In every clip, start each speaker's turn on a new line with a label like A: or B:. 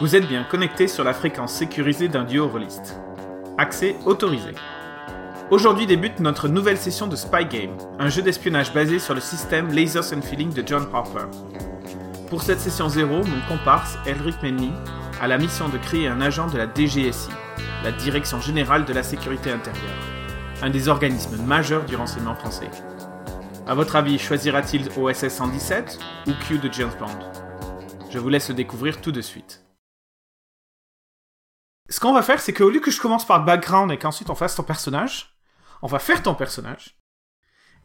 A: Vous êtes bien connecté sur la fréquence sécurisée d'un duo rôliste. Accès autorisé. Aujourd'hui débute notre nouvelle session de Spy Game, un jeu d'espionnage basé sur le système Lasers and Feeling de John Harper. Pour cette session 0, mon comparse, Elric Menley, a la mission de créer un agent de la DGSI, la Direction Générale de la Sécurité Intérieure, un des organismes majeurs du renseignement français. A votre avis, choisira-t-il OSS 117 ou Q de James Bond? Je vous laisse le découvrir tout de suite. Ce qu'on va faire, c'est qu'au lieu que je commence par le background et qu'ensuite on fasse ton personnage, on va faire ton personnage.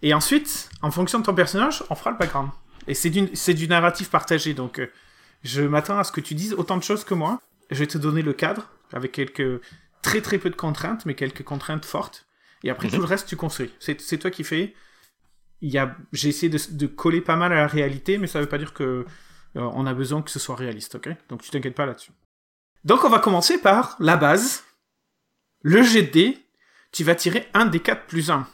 A: Et ensuite, en fonction de ton personnage, on fera le background. Et c'est du, narratif partagé, donc euh, je m'attends à ce que tu dises autant de choses que moi. Je vais te donner le cadre, avec quelques très très peu de contraintes, mais quelques contraintes fortes. Et après,
B: Mhm.
A: tout le reste, tu construis. C'est, toi qui fais. J'ai essayé de, de coller pas mal à la réalité, mais ça veut pas dire que euh, on a besoin que ce soit réaliste, ok? Donc tu t'inquiètes pas là-dessus. Donc on va commencer par la base. Le jet de dés, tu vas tirer un des 4 plus 1.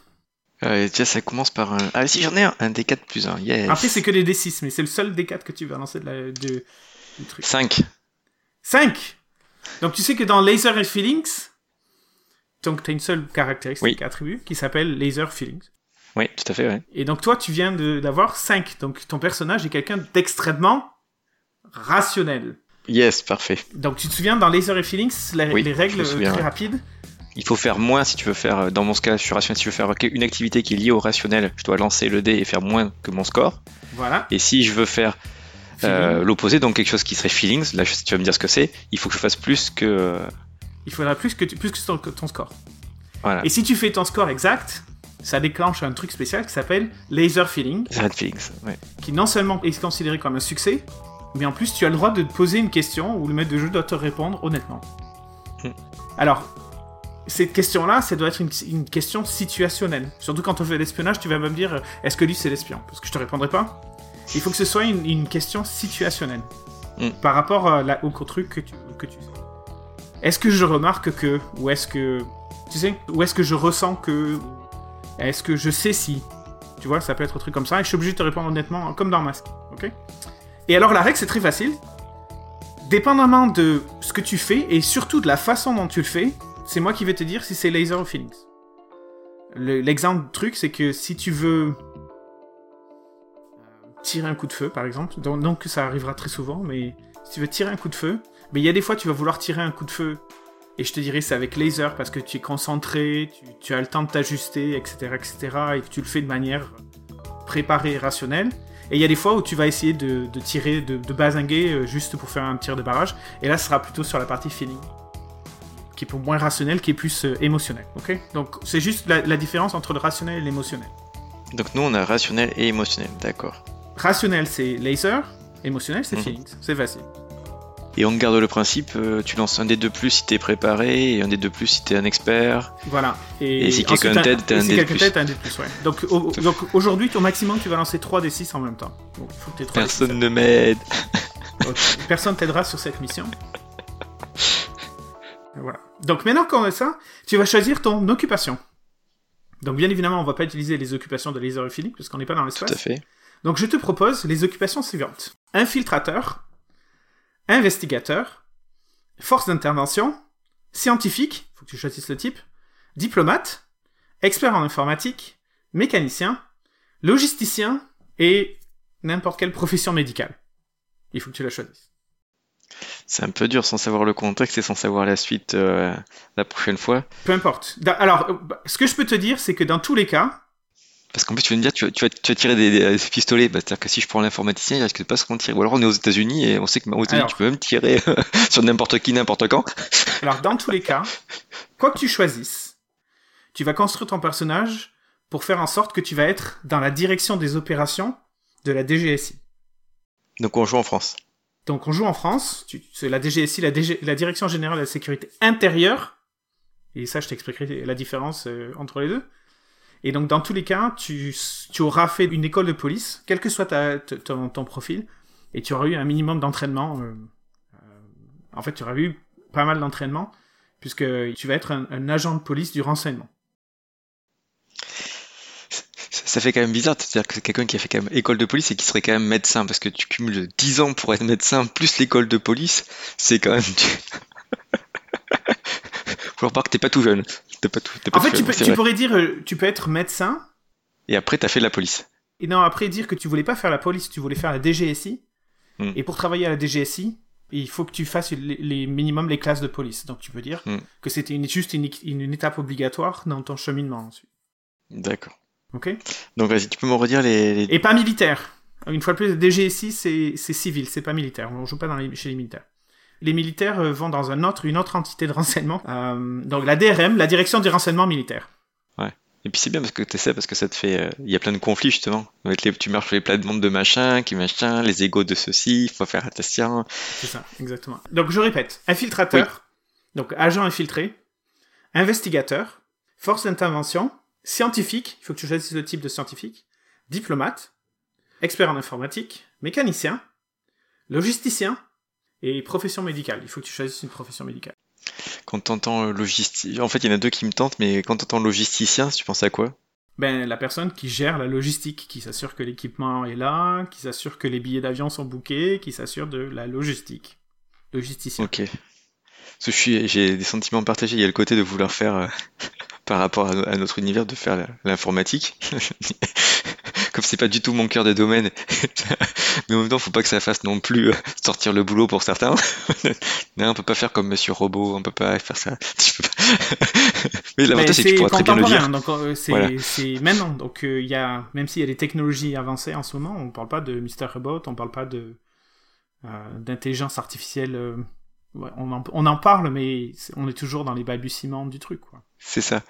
B: Euh, tiens, ça commence par un. Ah, si, j'en ai un, un D4 plus 1. Yes.
A: Après, c'est que des D6, mais c'est le seul D4 que tu vas lancer de la, de- du truc.
B: 5.
A: 5 Donc tu sais que dans Laser and Feelings, donc tu as une seule caractéristique, attribut, qui s'appelle Laser Feelings.
B: Oui, tout à fait, ouais.
A: Et donc toi, tu viens de- d'avoir 5. Donc ton personnage est quelqu'un d'extrêmement rationnel.
B: Yes, parfait.
A: Donc tu te souviens, dans Laser and Feelings,
B: Oui,
A: les règles
B: souviens,
A: très
B: ouais.
A: rapides
B: Il faut faire moins si tu veux faire, euh, dans mon cas, je suis rationnel, si je veux faire une activité qui est liée au rationnel, je dois lancer le dé et faire moins que mon score.
A: Voilà.
B: Et si je veux faire euh, l'opposé, donc quelque chose qui serait feelings, là tu vas me dire ce que c'est, il faut que je fasse plus que.
A: Il faudra plus que, tu- plus que ton, score.
B: Voilà,
A: Et si tu fais ton score exact, ça déclenche un truc spécial qui s'appelle Laser Feeling,
B: red feelings. Ouais.
A: qui non seulement est considéré comme un succès, mais en plus tu as le droit de te poser une question où le maître de jeu doit te répondre honnêtement.
B: Hmm.
A: Alors, cette question-là, ça doit être une, une question situationnelle. Surtout quand on fait l'espionnage, tu vas me dire euh, est-ce que lui c'est l'espion? Parce que je te répondrai pas. Il faut que ce soit une, une question situationnelle
B: Hmm.
A: par rapport à la- au truc que tu, que tu. Est-ce que je remarque que Ou est-ce que. Tu sais Ou est-ce que je ressens que Est-ce que je sais si Tu vois, ça peut être un truc comme ça. Et je suis obligé de te répondre honnêtement, comme dans Masque. Ok? Et alors, la règle, c'est très facile. Dépendamment de ce que tu fais et surtout de la façon dont tu le fais, c'est moi qui vais te dire si c'est laser ou feelings. Le- L'exemple truc, c'est que si tu veux euh, tirer un coup de feu, par exemple, donc, donc ça arrivera très souvent, mais si tu veux tirer un coup de feu, mais il y a des fois tu vas vouloir tirer un coup de feu et je te dirais c'est avec laser parce que tu es concentré, tu, tu as le temps de t'ajuster, etc., etc., et que tu le fais de manière préparée et rationnelle. Et il y a des fois où tu vas essayer de, de tirer, de, de basinguer euh, juste pour faire un tir de barrage, et là ce sera plutôt sur la partie feeling, qui est pour moins rationnel, qui est plus euh, émotionnel. Ok? Donc c'est juste la, la différence entre le rationnel et l'émotionnel.
B: Donc nous on a rationnel et émotionnel, d'accord.
A: Rationnel c'est laser, émotionnel c'est
B: Mhm.
A: feelings, c'est facile.
B: Et on garde le principe, euh, tu lances un dé de plus si t'es préparé, et un dé de plus si t'es un expert.
A: Voilà.
B: Et si quelqu'un
A: un-
B: t'aide, t'as un
A: si
B: dé de
A: quelqu'un
B: plus.
A: t'aide, t'as un dé de plus, ouais. Donc, au- donc aujourd'hui, au maximum, tu vas lancer 3 des 6 en même temps. Donc, il faut que t'aies 3
B: Personne ne m'aide.
A: Personne t'aidera sur cette mission. Voilà. Donc maintenant qu'on a ça, tu vas choisir ton occupation. Donc bien évidemment, on va pas utiliser les occupations de laser parce qu'on n'est pas dans
B: Tout à
A: l'espace.
B: fait.
A: Donc je te propose les occupations suivantes. Infiltrateur, investigateur, force d'intervention, scientifique, faut que tu choisisses le type, diplomate, expert en informatique, mécanicien, logisticien et n'importe quelle profession médicale. Il faut que tu la choisisses.
B: C'est un peu dur sans savoir le contexte et sans savoir la suite euh, la prochaine fois.
A: Peu importe. Alors, euh, ce que je peux te dire, c'est que dans tous les cas,
B: Parce qu'en plus, tu vas me dire, tu vas, tu vas, tu vas tirer des, pistolets. Bah, C'est-à-dire que si je prends l'informaticien, il risque de pas se tirer. Ou alors on est aux États-Unis et on sait que aux États-Unis, tu peux même tirer euh, sur n'importe qui, n'importe quand.
A: alors dans tous les cas, quoi que tu choisisses, tu vas construire ton personnage pour faire en sorte que tu vas être dans la direction des opérations de la DGSI.
B: Donc on joue en France.
A: Donc on joue en France, c'est la DGSI, la, DG la Direction Générale de la Sécurité Intérieure, et ça je t'expliquerai la différence euh, entre les deux. Et donc dans tous les cas, tu, tu auras fait une école de police, quel que soit ton, profil, et tu auras eu un minimum d'entraînement. euh, euh, en fait, tu auras eu pas mal d'entraînement, puisque tu vas être un, agent de police du renseignement.
B: Ça fait quand même bizarre. C'est-à-dire que quelqu'un qui a fait quand même école de police et qui serait quand même médecin, parce que tu cumules 10 ans pour être médecin plus l'école de police, c'est quand même. Faut pas que t'es pas tout jeune. Pas tout,
A: en fait, tu, peux, tu pourrais dire, euh, tu peux être médecin.
B: Et après, t'as fait de la police.
A: Et non, après dire que tu voulais pas faire la police, tu voulais faire la DGSI. Hmm. Et pour travailler à la DGSI, il faut que tu fasses les, minimum les classes de police. Donc tu peux dire hmm. que c'était juste une, une, étape obligatoire dans ton cheminement ensuite.
B: D'accord.
A: Ok?
B: Donc vas-y, tu peux me redire les,
A: Et pas militaire. Une fois de plus, DGSI c'est civil, c'est pas militaire. On joue pas dans chez les militaires. Les militaires euh, vont dans un autre, une autre entité de renseignement. Euh, donc la DRM, la direction du renseignement militaire.
B: Et puis c'est bien parce que tu sais, parce que ça te fait. Euh, il y a plein de conflits justement. tu marches sur les plates-bandes de machin, qui machin, les égaux de ceci, il faut faire attention.
A: C'est ça, exactement. Donc je répète infiltrateur, donc agent infiltré, investigateur, force d'intervention, scientifique, il faut que tu choisisses le type de scientifique, diplomate, expert en informatique, mécanicien, logisticien et profession médicale. Il faut que tu choisisses une profession médicale.
B: Quand t'entends logisticien, en fait, il y en a deux qui me tentent, mais quand t'entends logisticien, tu penses à quoi?
A: Ben, la personne qui gère la logistique, qui s'assure que l'équipement est là, qui s'assure que les billets d'avion sont bookés, qui s'assure de la logistique. Logisticien.
B: Ok. J'ai des sentiments partagés. Il y a le côté de vouloir faire, euh, par rapport à, notre univers, de faire l'informatique. comme c'est pas du tout mon cœur de domaine, mais en même temps, faut pas que ça fasse non plus euh, sortir le boulot pour certains. non, on peut pas faire comme Monsieur Robot, on peut pas faire ça.
A: mais l'avantage c'est que tu pourras très bien le dire. Donc euh, c'est maintenant. Donc euh, il y a, même s'il y a des technologies avancées en ce moment, on parle pas de Mr Robot, on parle pas de d'intelligence artificielle. On en, on en, parle, mais on est toujours dans les balbutiements du truc.
B: C'est ça.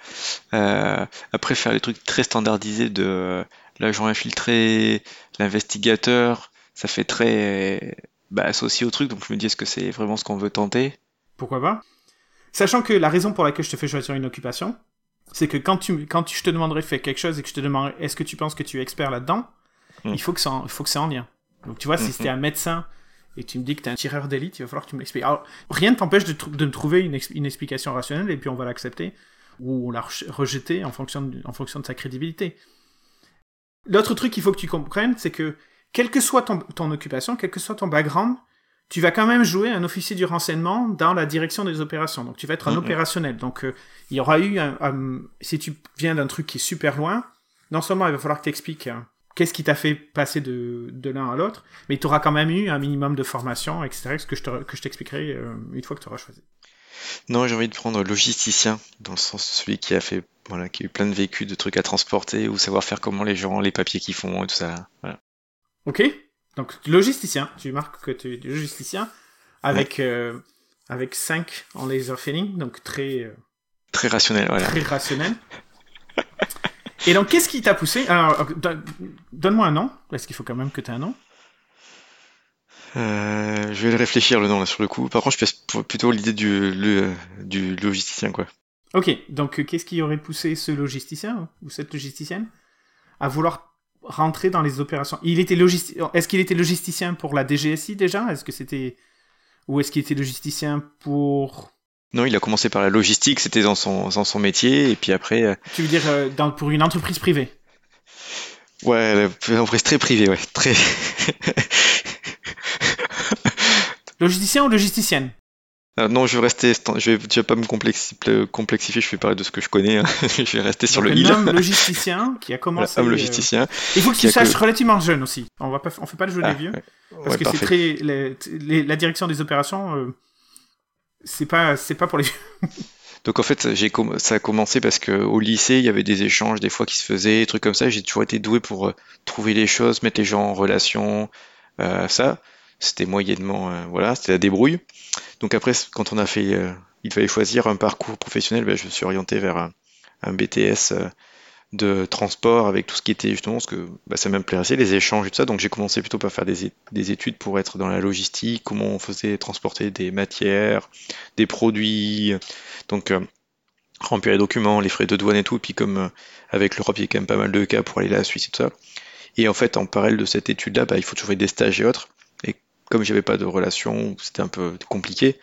B: après, faire les trucs très standardisés de l'agent infiltré, l'investigateur, ça fait très bah, associé au truc, donc je me dis est-ce que c'est vraiment ce qu'on veut tenter?
A: Pourquoi pas? Sachant que la raison pour laquelle je te fais choisir une occupation, c'est que quand, tu, quand je te demanderais de faire quelque chose et que je te demanderais est-ce que tu penses que tu es expert là-dedans, hmm. il faut que ça, il faut que c'est en lien. Donc tu vois, si hmm, c'était hmm. un médecin et tu me dis que tu es un tireur d'élite, il va falloir que tu me l'expliques. Alors, rien ne t'empêche de, de, me trouver une, une, explication rationnelle et puis on va l'accepter ou on la rejeter en fonction de, en fonction de sa crédibilité. L'autre truc qu'il faut que tu comprennes, c'est que quelle que soit ton, occupation, quel que soit ton background, tu vas quand même jouer un officier du renseignement dans la direction des opérations. Donc tu vas être un opérationnel. Donc euh, il y aura eu, un, si tu viens d'un truc qui est super loin, non seulement il va falloir que tu expliques hein, qu'est-ce qui t'a fait passer de, l'un à l'autre, mais tu auras quand même eu un minimum de formation, etc., ce que je, que je t'expliquerai euh, une fois que tu auras choisi.
B: Non, j'ai envie de prendre logisticien, dans le sens de celui qui a fait voilà, qui a eu plein de vécus, de trucs à transporter, ou savoir faire comment les gens, les papiers qu'ils font, et tout ça. Voilà.
A: Ok. Donc, logisticien. Tu marques que tu es logisticien avec, euh, avec 5 en laser filling, donc très. Euh,
B: très rationnel, voilà.
A: Très rationnel. Et donc, qu'est-ce qui t'a poussé? Alors, donne-moi un nom, parce qu'il faut quand même que tu aies un nom.
B: Euh, je vais le réfléchir le nom là sur le coup. Par contre, je pense plutôt l'idée du, le, du logisticien quoi.
A: Ok, donc euh, qu'est-ce qui aurait poussé ce logisticien ou cette logisticienne à vouloir rentrer dans les opérations? Il était Est-ce qu'il était logisticien pour la DGSI déjà? Est-ce que c'était ou est-ce qu'il était logisticien pour
B: Non, il a commencé par la logistique, c'était dans son, dans son métier, et puis après. Euh,
A: tu veux dire euh, dans, pour une entreprise privée?
B: Ouais, une entreprise très privée, ouais, très.
A: Logisticien ou logisticienne
B: ah, non, je vais rester. Je vais, vais pas me complexifier, je vais parler de ce que je connais. Hein. je vais rester sur le
A: il. Un homme logisticien qui a commencé.
B: Un logisticien. Euh,
A: il faut qu'il sache relativement jeune aussi. On va pas, on fait pas le jeu des ah, vieux. Parce que c'est très. la direction des opérations, euh, c'est pas, c'est pas pour les vieux.
B: Donc en fait, ça a commencé parce que au lycée, il y avait des échanges des fois qui se faisaient, des trucs comme ça. J'ai toujours été doué pour euh, trouver les choses, mettre les gens en relation, ça c'était moyennement, euh, voilà, c'était la débrouille. Donc après, quand on a fait, euh, il fallait choisir un parcours professionnel, ben, je me suis orienté vers un, BTS euh, de transport avec tout ce qui était justement ce que bah, ça m'intéressait, les échanges et tout ça. Donc j'ai commencé plutôt par faire des, des, études pour être dans la logistique, comment on faisait transporter des matières, des produits, donc remplir les documents, les frais de douane et tout. Et puis comme avec l'Europe, il y a quand même pas mal de cas pour aller là, la Suisse et tout ça. Et en fait, en parallèle de cette étude-là, bah, il faut toujours des stages et autres comme j'avais pas de relation, c'était un peu compliqué.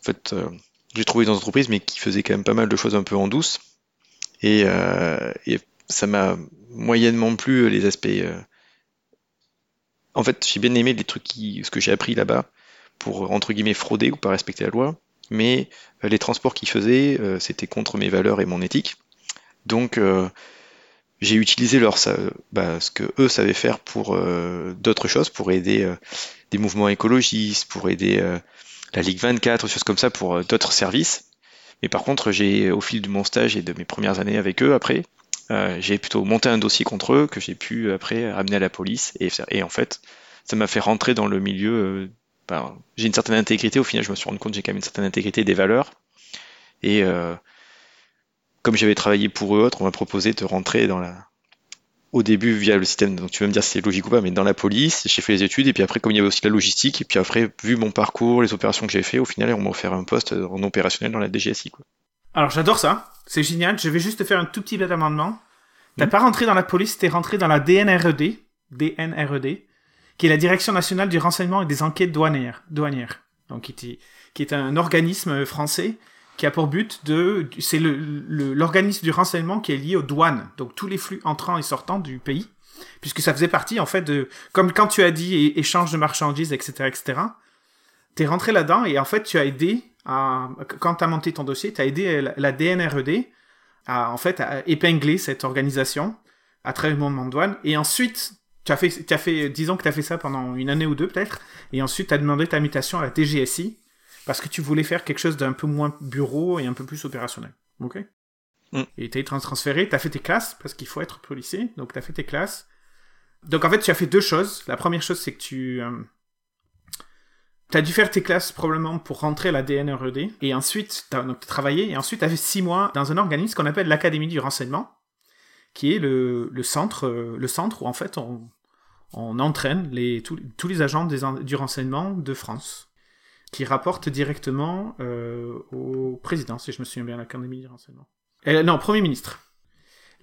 B: En fait, euh, j'ai trouvé dans une entreprise, mais qui faisait quand même pas mal de choses un peu en douce. Et, euh, ça m'a moyennement plu les aspects. En fait, j'ai bien aimé les trucs qui, ce que j'ai appris là-bas pour entre guillemets frauder ou pas respecter la loi, mais les transports qu'ils faisaient, c'était contre mes valeurs et mon éthique. Donc j'ai utilisé leur, bah, ce que eux savaient faire pour euh, d'autres choses, pour aider euh, des mouvements écologistes, pour aider euh, la Ligue 24, choses comme ça, pour d'autres services. Mais par contre, j'ai, au fil de mon stage et de mes premières années avec eux, après, j'ai plutôt monté un dossier contre eux que j'ai pu après amener à la police. Et, et en fait, ça m'a fait rentrer dans le milieu. Bah, j'ai une certaine intégrité. Au final, je me suis rendu compte que j'ai quand même une certaine intégrité des valeurs. Et comme j'avais travaillé pour eux autres, on m'a proposé de rentrer dans la au début via le système, donc tu vas me dire si c'est logique ou pas, mais dans la police, j'ai fait les études, et puis après, comme il y avait aussi la logistique, et puis après, vu mon parcours, les opérations que j'ai fait, au final, on m'a offert un poste en opérationnel dans la DGSI. Quoi.
A: Alors j'adore ça, c'est génial, je vais juste te faire un tout petit peu d'amendement. T'as hmm. pas rentré dans la police, t'es rentré dans la DNRED, DNRED, qui est la Direction nationale du renseignement et des enquêtes douanières, douanières donc qui, qui est un organisme français qui a pour but de, c'est l'organisme le, du renseignement qui est lié aux douanes, donc tous les flux entrants et sortants du pays, puisque ça faisait partie en fait de, comme quand tu as dit échange de marchandises, etc., etc. T'es rentré là-dedans et en fait tu as aidé à, quand t'as monté ton dossier, t'as aidé la, DNRED à en fait à épingler cette organisation à travers le monde de douane et ensuite tu as fait, tu as fait, disons que tu as fait ça pendant une année ou deux peut-être, et ensuite tu as demandé ta mutation à la DGSI, parce que tu voulais faire quelque chose d'un peu moins bureau et un peu plus opérationnel. Ok mm. Et tu été transféré, tu as fait tes classes, parce qu'il faut être policier, donc tu as fait tes classes. Donc en fait, tu as fait deux choses. La première chose, c'est que tu... Euh, tu as dû faire tes classes probablement pour rentrer à la DNRED, et ensuite, tu as travaillé, et ensuite tu as fait six mois dans un organisme qu'on appelle l'Académie du renseignement, qui est le, le, centre, euh, le centre où en fait on, on entraîne les, tous, tous les agents des, du renseignement de France qui rapporte directement euh, au président, si je me souviens bien, l'Académie du renseignement. Euh, non, Premier ministre.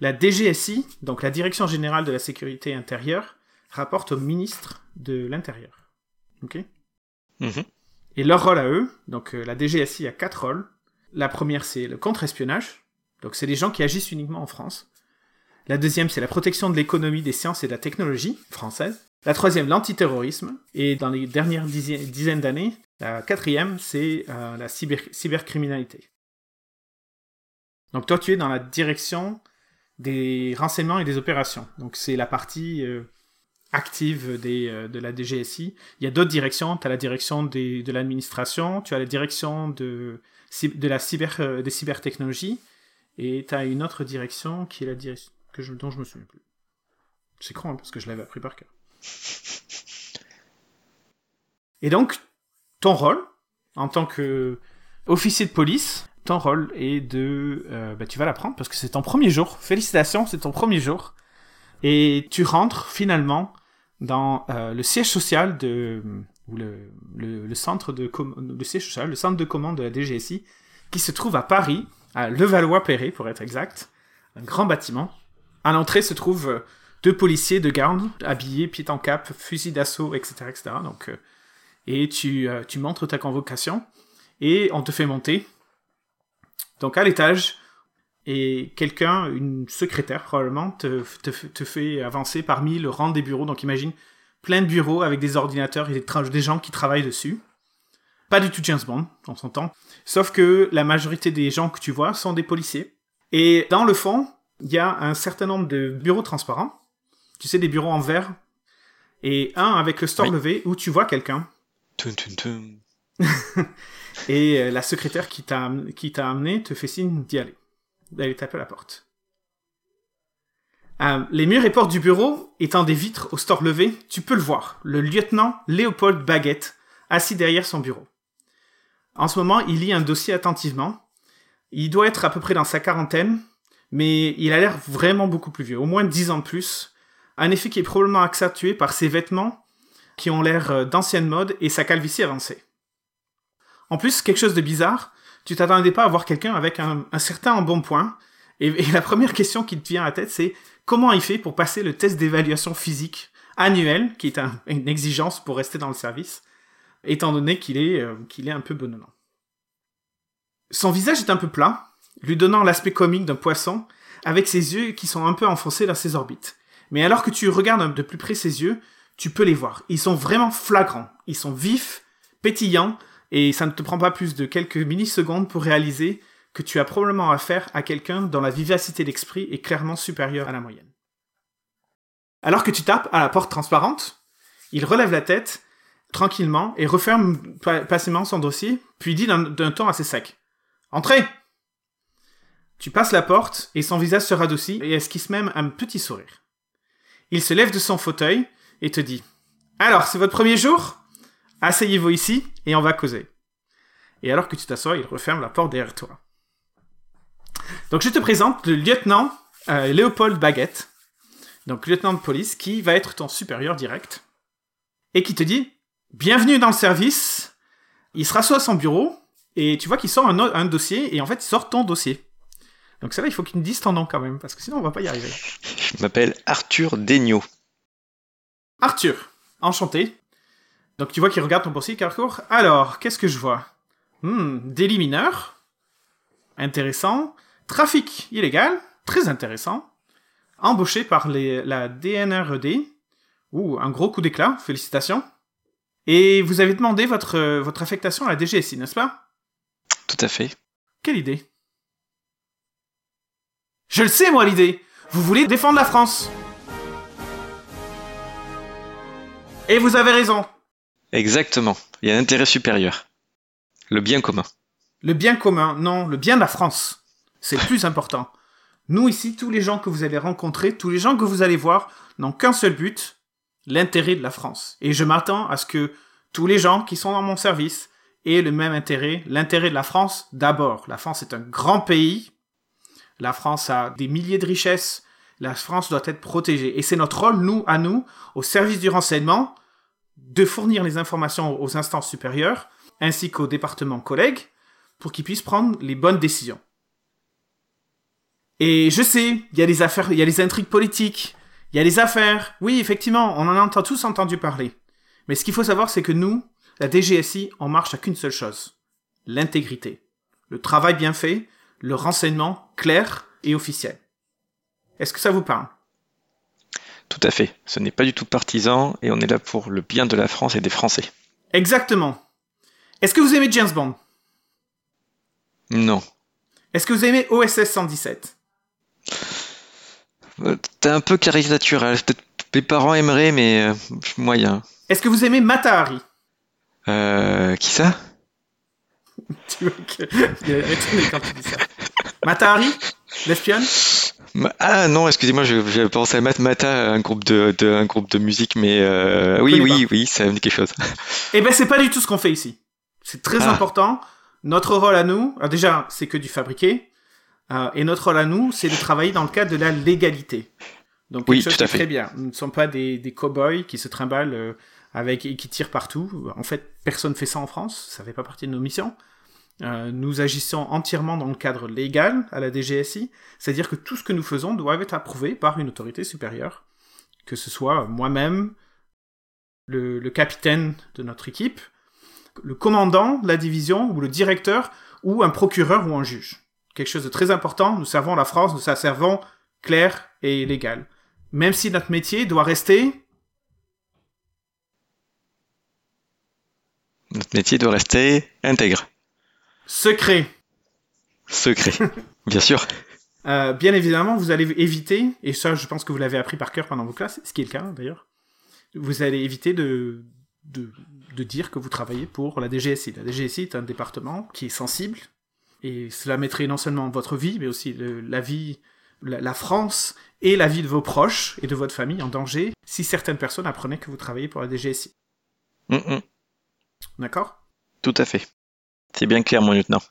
A: La DGSI, donc la Direction générale de la sécurité intérieure, rapporte au ministre de l'Intérieur. Ok? Mhm. Et leur rôle à eux, donc euh, la DGSI a quatre rôles. La première, c'est le contre-espionnage. Donc c'est des gens qui agissent uniquement en France. La deuxième, c'est la protection de l'économie, des sciences et de la technologie française. La troisième, l'antiterrorisme. Et dans les dernières dizaines d'années, la quatrième, c'est euh, la cybercriminalité. Donc toi, tu es dans la direction des renseignements et des opérations. Donc c'est la partie euh, active euh, de la DGSI. Il y a d'autres directions. Tu as la direction de l'administration, tu as la direction de la cyber, des cybertechnologies, et tu as une autre direction qui est la direction que je, dont je me souviens plus. C'est con, hein, parce que je l'avais appris par cœur. Et donc, ton rôle en tant que officier de police, ton rôle est de, euh, bah, tu vas l'apprendre parce que c'est ton premier jour. Félicitations, c'est ton premier jour. Et tu rentres finalement dans euh, le siège social de, ou le, le, centre de, le siège social, le centre de commande de la DGSI, qui se trouve à Paris, à Levallois-Perret pour être exact, un grand bâtiment. À l'entrée se trouvent deux policiers de garde, habillés, pied en cap, fusil d'assaut, etc., etc. Donc, euh, et tu, euh, tu montres ta convocation et on te fait monter. Donc à l'étage, et quelqu'un, une secrétaire probablement, te, fait avancer parmi le rang des bureaux. Donc imagine plein de bureaux avec des ordinateurs et des, des gens qui travaillent dessus. Pas du tout James Bond, on s'entend. Sauf que la majorité des gens que tu vois sont des policiers. Et dans le fond, il y a un certain nombre de bureaux transparents. Tu sais, des bureaux en verre. Et un avec le store levé où tu vois quelqu'un et euh, la secrétaire qui t'a amené te fait signe d'y aller, d'aller taper à la porte. Euh, les murs et portes du bureau étant des vitres au store levé, tu peux le voir, le lieutenant Léopold Baguette, assis derrière son bureau. En ce moment, il lit un dossier attentivement. Il doit être à peu près dans sa quarantaine, mais il a l'air vraiment beaucoup plus vieux, au moins dix ans de plus. Un effet qui est probablement accentué par ses vêtements qui ont l'air euh, d'ancienne mode et sa calvitie avancée. En plus, quelque chose de bizarre, tu t'attendais pas à voir quelqu'un avec un, certain embonpoint, et, et la première question qui te vient à la tête, c'est comment il fait pour passer le test d'évaluation physique annuel, qui est une exigence pour rester dans le service, étant donné qu'il est, euh, qu'il est un peu bonhonnant. Son visage est un peu plat, lui donnant l'aspect comique d'un poisson, avec ses yeux qui sont un peu enfoncés dans ses orbites. Mais alors que tu regardes de plus près ses yeux, tu peux les voir. Ils sont vraiment flagrants. Ils sont vifs, pétillants, et ça ne te prend pas plus de quelques millisecondes pour réaliser que tu as probablement affaire à quelqu'un dont la vivacité d'esprit est clairement supérieure à la moyenne. Alors que tu tapes à la porte transparente, il relève la tête tranquillement et referme passément son dossier, puis dit d'un ton assez sec. Entrez Tu passes la porte et son visage se radoucit et esquisse même un petit sourire. Il se lève de son fauteuil et te dit Alors, c'est votre premier jour? Asseyez-vous ici et on va causer. Et alors que tu t'assois, il referme la porte derrière toi. Donc je te présente le lieutenant euh, Léopold Baguette, donc lieutenant de police, qui va être ton supérieur direct, et qui te dit Bienvenue dans le service. Il se rassoit à son bureau, et tu vois qu'il sort un, dossier, et en fait sort ton dossier. Donc ça là, il faut qu'il me dise ton nom quand même, parce que sinon on va pas y arriver.
B: Je m'appelle Arthur Degnaud.
A: Arthur, enchanté. Donc tu vois qu'il regarde ton dossier, Carrefour. Alors, qu'est-ce que je vois? Hmm, délit mineur. Intéressant. Trafic illégal. Très intéressant. Embauché par les, la DNRED. Ouh, un gros coup d'éclat. Félicitations. Et vous avez demandé votre, votre affectation à la DGSI, n'est-ce pas?
B: Tout à fait.
A: Quelle idée Je le sais, moi, l'idée Vous voulez défendre la France Et vous avez raison.
B: Exactement. Il y a un intérêt supérieur. Le bien commun.
A: Le bien commun, non, le bien de la France. C'est le plus important. Nous ici, tous les gens que vous allez rencontrer, tous les gens que vous allez voir, n'ont qu'un seul but, l'intérêt de la France. Et je m'attends à ce que tous les gens qui sont dans mon service aient le même intérêt, l'intérêt de la France d'abord. La France est un grand pays. La France a des milliers de richesses. La France doit être protégée. Et c'est notre rôle, nous, à nous, au service du renseignement, de fournir les informations aux instances supérieures, ainsi qu'aux départements collègues, pour qu'ils puissent prendre les bonnes décisions. Et je sais, il y a des affaires, il y a les intrigues politiques, il y a les affaires. Oui, effectivement, on en a tous entendu parler. Mais ce qu'il faut savoir, c'est que nous, la DGSI, on marche à qu'une seule chose. L'intégrité. Le travail bien fait, le renseignement clair et officiel. Est-ce que ça vous parle?
B: Tout à fait. Ce n'est pas du tout partisan et on est là pour le bien de la France et des Français.
A: Exactement. Est-ce que vous aimez James Bond?
B: Non.
A: Est-ce que vous aimez OSS 117
B: euh, T'es un peu caricatural. Peut-être mes parents aimeraient, mais euh, moyen.
A: Est-ce que vous aimez Matahari?
B: Euh. Qui ça?
A: Tu vois que. Il quand tu dis ça. Matahari L'espionne
B: ah non, excusez-moi, je, pensé à Matmata, un groupe de, un groupe de musique, mais euh, oui, oui, oui, ça me dit quelque chose.
A: Eh ben, c'est pas du tout ce qu'on fait ici. C'est très ah. important. Notre rôle à nous, déjà, c'est que du fabriqué, euh, et notre rôle à nous, c'est de travailler dans le cadre de la légalité. Donc, quelque chose qui est très bien. Nous ne sommes pas des, des cow-boys qui se trimballent euh, avec et qui tirent partout. En fait, personne fait ça en France. Ça fait pas partie de nos missions. Euh, nous agissons entièrement dans le cadre légal à la DGSI, c'est-à-dire que tout ce que nous faisons doit être approuvé par une autorité supérieure, que ce soit moi-même, le, capitaine de notre équipe, le commandant de la division, ou le directeur, ou un procureur ou un juge. Quelque chose de très important, nous servons la France, nous servons clair et légal. Même si notre métier doit rester...
B: Notre métier doit rester intègre.
A: Secret.
B: Secret, bien sûr.
A: Euh, bien évidemment, vous allez éviter, et ça je pense que vous l'avez appris par cœur pendant vos classes, ce qui est le cas d'ailleurs, vous allez éviter de, de, dire que vous travaillez pour la DGSI. La DGSI est un département qui est sensible, et cela mettrait non seulement votre vie, mais aussi la vie, la, France et la vie de vos proches et de votre famille en danger si certaines personnes apprenaient que vous travaillez pour la DGSI.
B: Mm, mm.
A: D'accord?
B: Tout à fait. C'est bien clair, mon lieutenant.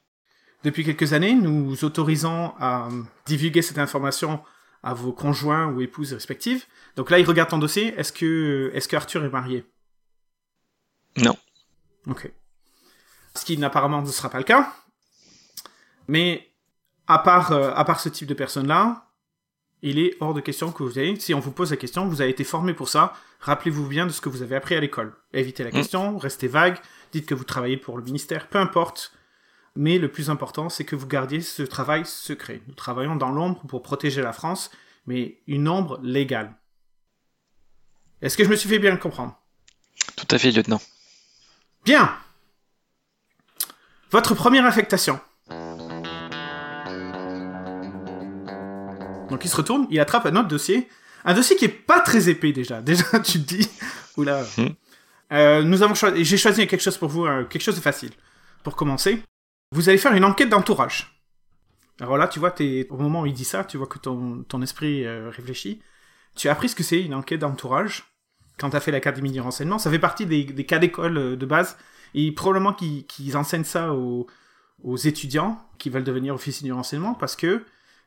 A: Depuis quelques années, nous autorisons à divulguer cette information à vos conjoints ou épouses respectives. Donc là, il regarde ton dossier. Est-ce que, est-ce que Arthur est marié?
B: Non.
A: Ok. Ce qui apparemment ne sera pas le cas. Mais à part, euh, à part ce type de personne-là, il est hors de question que vous ayez, si on vous pose la question, vous avez été formé pour ça, rappelez-vous bien de ce que vous avez appris à l'école. Évitez la hmm. question, restez vague, dites que vous travaillez pour le ministère, peu importe. mais le plus important, c'est que vous gardiez ce travail secret. Nous travaillons dans l'ombre pour protéger la France, mais une ombre légale. Est-ce que je me suis fait bien comprendre?
B: Tout à fait, lieutenant.
A: Bien Votre première affectation. Donc il se retourne, il attrape un autre dossier. Un dossier qui est pas très épais déjà. Déjà, tu te dis, oula. Euh, nous avons choisi, j'ai choisi quelque chose pour vous, euh, quelque chose de facile. Pour commencer, vous allez faire une enquête d'entourage. Alors là, tu vois, au moment où il dit ça, tu vois que ton, esprit euh, réfléchit. Tu as appris ce que c'est une enquête d'entourage quand tu as fait l'Académie du renseignement. Ça fait partie des, cas d'école de base. Et probablement qu'ils, enseignent ça aux, aux étudiants qui veulent devenir officiers du renseignement parce que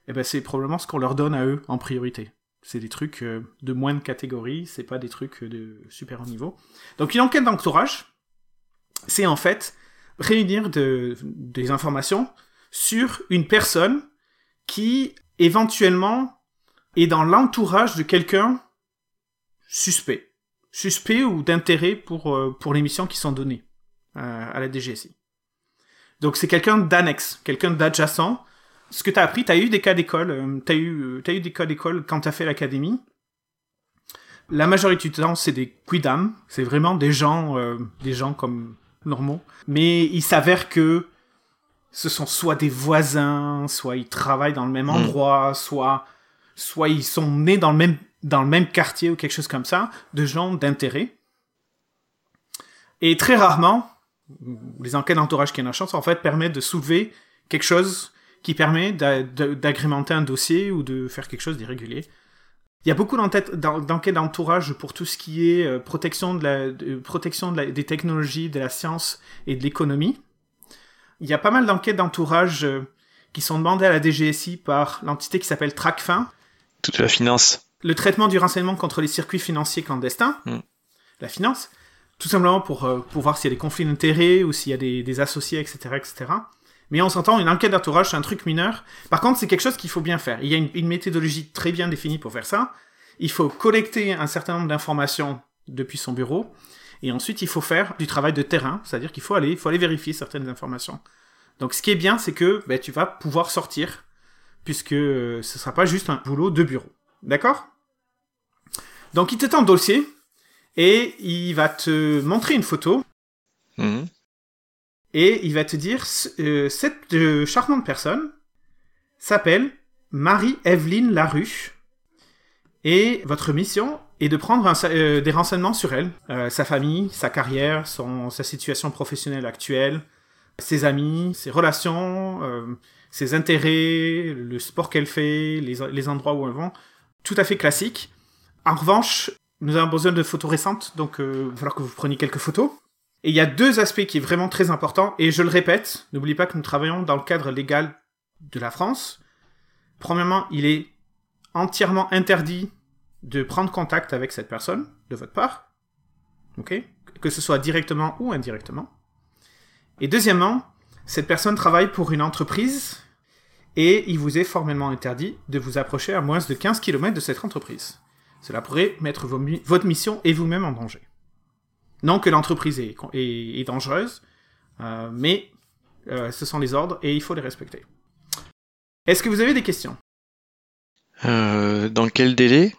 A: eh ben, c'est probablement ce qu'on leur donne à eux en priorité. C'est des trucs euh, de moindre catégorie, c'est pas des trucs de super haut niveau. Donc une enquête d'entourage, c'est en fait réunir de- des informations sur une personne qui éventuellement est dans l'entourage de quelqu'un suspect. Suspect ou d'intérêt pour, euh, pour les missions qui sont données euh, à la DGSI. Donc c'est quelqu'un d'annexe, quelqu'un d'adjacent. Ce que tu as appris, tu as eu des cas d'école, euh, tu as, eu, euh, t'as eu des cas d'école quand tu as fait l'académie. La majorité du temps, c'est des quidam, c'est vraiment des gens, euh, des gens comme normaux. Mais il s'avère que ce sont soit des voisins, soit ils travaillent dans le même endroit, soit, soit ils sont nés dans le même, dans le même quartier ou quelque chose comme ça, de gens d'intérêt. Et très rarement, les enquêtes d'entourage qui en a chance, en fait, permettent de soulever quelque chose qui permet d'a- d'a- d'agrémenter un dossier ou de faire quelque chose d'irrégulier. Il y a beaucoup d'enquêtes d'en- d'enquêtes d'entourage pour tout ce qui est euh, protection, de la, de- protection de la- des technologies, de la science et de l'économie. Il y a pas mal d'enquêtes d'entourage euh, qui sont demandées à la DGSI par l'entité qui s'appelle TRACFIN,
B: Toute la finance.
A: le traitement du renseignement contre les circuits financiers clandestins,
B: Mm.
A: la finance, tout simplement pour, euh, pour voir s'il y a des conflits d'intérêts ou s'il y a des, des associés, etc., etc. Mais on s'entend, une enquête d'entourage, c'est un truc mineur. Par contre, c'est quelque chose qu'il faut bien faire. Il y a une, méthodologie très bien définie pour faire ça. Il faut collecter un certain nombre d'informations depuis son bureau. Et ensuite, il faut faire du travail de terrain, c'est-à-dire qu'il faut aller, vérifier certaines informations. Donc, ce qui est bien, c'est que ben, tu vas pouvoir sortir, puisque euh, ce sera pas juste un boulot de bureau. D'accord? Donc, il te tend le dossier et il va te montrer une photo
B: Mhm.
A: Et il va te dire euh, cette euh, charmante personne s'appelle Marie-Evelyne Larue et votre mission est de prendre euh, des renseignements sur elle, sa famille, sa carrière, son, sa situation professionnelle actuelle, ses amis, ses relations, ses intérêts, le sport qu'elle fait, les, les endroits où elle va. Tout à fait classique. En revanche, nous avons besoin de photos récentes, donc il va falloir que vous preniez quelques photos. Et il y a deux aspects qui est vraiment très important, et je le répète, n'oubliez pas que nous travaillons dans le cadre légal de la France. Premièrement, il est entièrement interdit de prendre contact avec cette personne, de votre part. Ok Que ce soit directement ou indirectement. Et deuxièmement, cette personne travaille pour une entreprise, et il vous est formellement interdit de vous approcher à moins de 15 km de cette entreprise. Cela pourrait mettre votre mission et vous-même en danger. Non que l'entreprise est, est- est dangereuse, euh, mais euh, ce sont les ordres et il faut les respecter. Est-ce que vous avez des questions?
B: Euh, dans quel délai?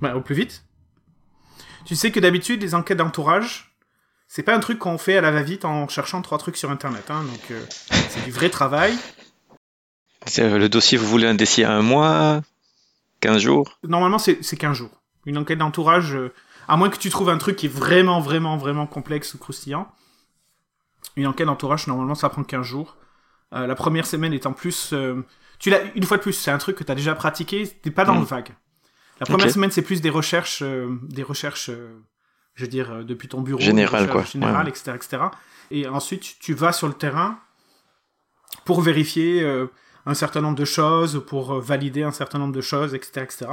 A: Bah, Au plus vite. Tu sais que d'habitude, les enquêtes d'entourage, c'est pas un truc qu'on fait à la va-vite en cherchant trois trucs sur Internet. Hein, donc, c'est du vrai travail.
B: Le dossier, vous voulez un dossier à un mois? 15 jours?
A: Normalement, c'est c'est 15 jours. Une enquête d'entourage, à moins que tu trouves un truc qui est vraiment, vraiment, vraiment complexe ou croustillant. Une enquête d'entourage, normalement, ça prend 15 jours. Euh, la première semaine étant plus... euh, tu l'as, une fois de plus, c'est un truc que tu as déjà pratiqué, t'es pas dans
B: Mm.
A: le vague. La première semaine, c'est plus des recherches, euh, des recherches, je veux dire, depuis ton bureau. recherches
B: quoi.
A: Générales,
B: Ouais.
A: etc., etc. Et ensuite, tu- vas sur le terrain pour vérifier un certain nombre de choses, pour valider un certain nombre de choses, etc., etc.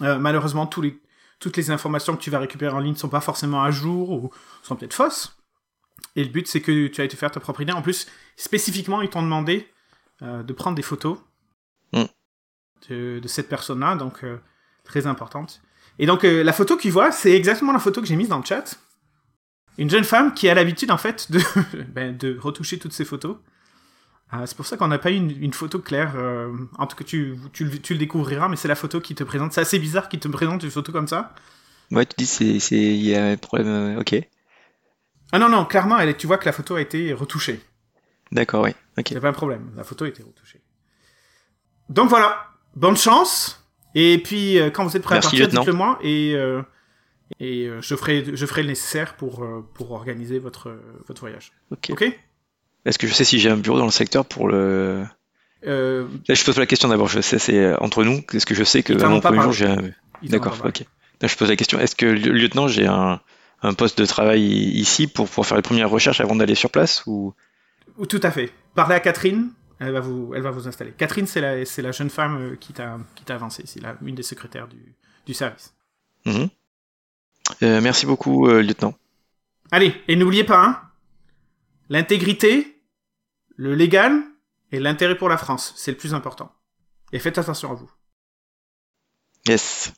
A: Malheureusement, tous les, toutes les informations que tu vas récupérer en ligne sont pas forcément à jour ou sont peut-être fausses. Et le but, c'est que tu ailles te faire ta propre idée. En plus, spécifiquement, ils t'ont demandé euh, de prendre des photos
B: Mm.
A: de, de cette personne-là, donc euh, très importante. Et donc, euh, la photo qu'ils voient, c'est exactement la photo que j'ai mise dans le chat. Une jeune femme qui a l'habitude, en fait, de, ben, de retoucher toutes ses photos. Ah, c'est pour ça qu'on n'a pas eu une, photo claire. Euh, en tout cas, tu, tu, le découvriras, mais c'est la photo qui te présente. C'est assez bizarre qu'il te présente une photo comme ça.
B: Ouais, tu dis c'est c'est il y a un problème. Euh, ok.
A: Ah non non, clairement, elle, tu vois que la photo a été retouchée.
B: D'accord, oui. Ok.
A: C'est pas un problème. La photo a été retouchée. Donc voilà. Bonne chance. Et puis euh, quand vous êtes prêt à partir, dites-le moi et et je ferai je ferai le nécessaire pour pour organiser votre votre voyage.
B: Ok. Ok? Est-ce que je sais si j'ai un bureau dans le secteur pour le. Euh... Là, je pose la question d'abord. Je sais, c'est entre nous. Est-ce que je sais que
A: mon premier jour,
B: j'ai un. D'accord, ok. Là, je pose la question. Est-ce que lieutenant, j'ai un, un, poste de travail ici pour pouvoir faire les premières recherches avant d'aller sur place ou?
A: Tout à fait. Parlez à Catherine. Elle va vous, elle va vous installer. Catherine, c'est la, c'est la jeune femme euh, qui t'a, avancé. C'est une des secrétaires du, du service.
B: Mhm. Euh, merci beaucoup, euh, lieutenant.
A: Allez, et n'oubliez pas, hein, l'intégrité, le légal et l'intérêt pour la France. C'est le plus important. Et faites attention à vous.
B: Yes.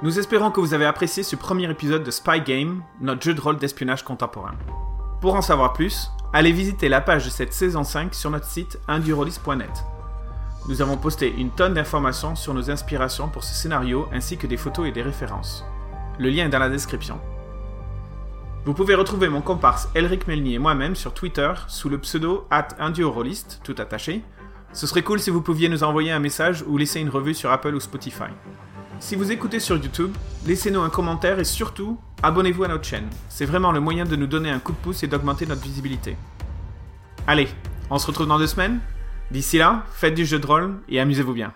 A: Nous espérons que vous avez apprécié ce premier épisode de Spy Game, notre jeu de rôle d'espionnage contemporain. Pour en savoir plus, allez visiter la page de cette saison 5 sur notre site indurolis.net. Nous avons posté une tonne d'informations sur nos inspirations pour ce scénario ainsi que des photos et des références. Le lien est dans la description. Vous pouvez retrouver mon comparse Elric Melny et moi-même sur Twitter sous le pseudo at tout attaché. Ce serait cool si vous pouviez nous envoyer un message ou laisser une revue sur Apple ou Spotify. Si vous écoutez sur YouTube, laissez-nous un commentaire et surtout, abonnez-vous à notre chaîne. C'est vraiment le moyen de nous donner un coup de pouce et d'augmenter notre visibilité. Allez, on se retrouve dans deux semaines D'ici là, faites du jeu de rôle et amusez-vous bien.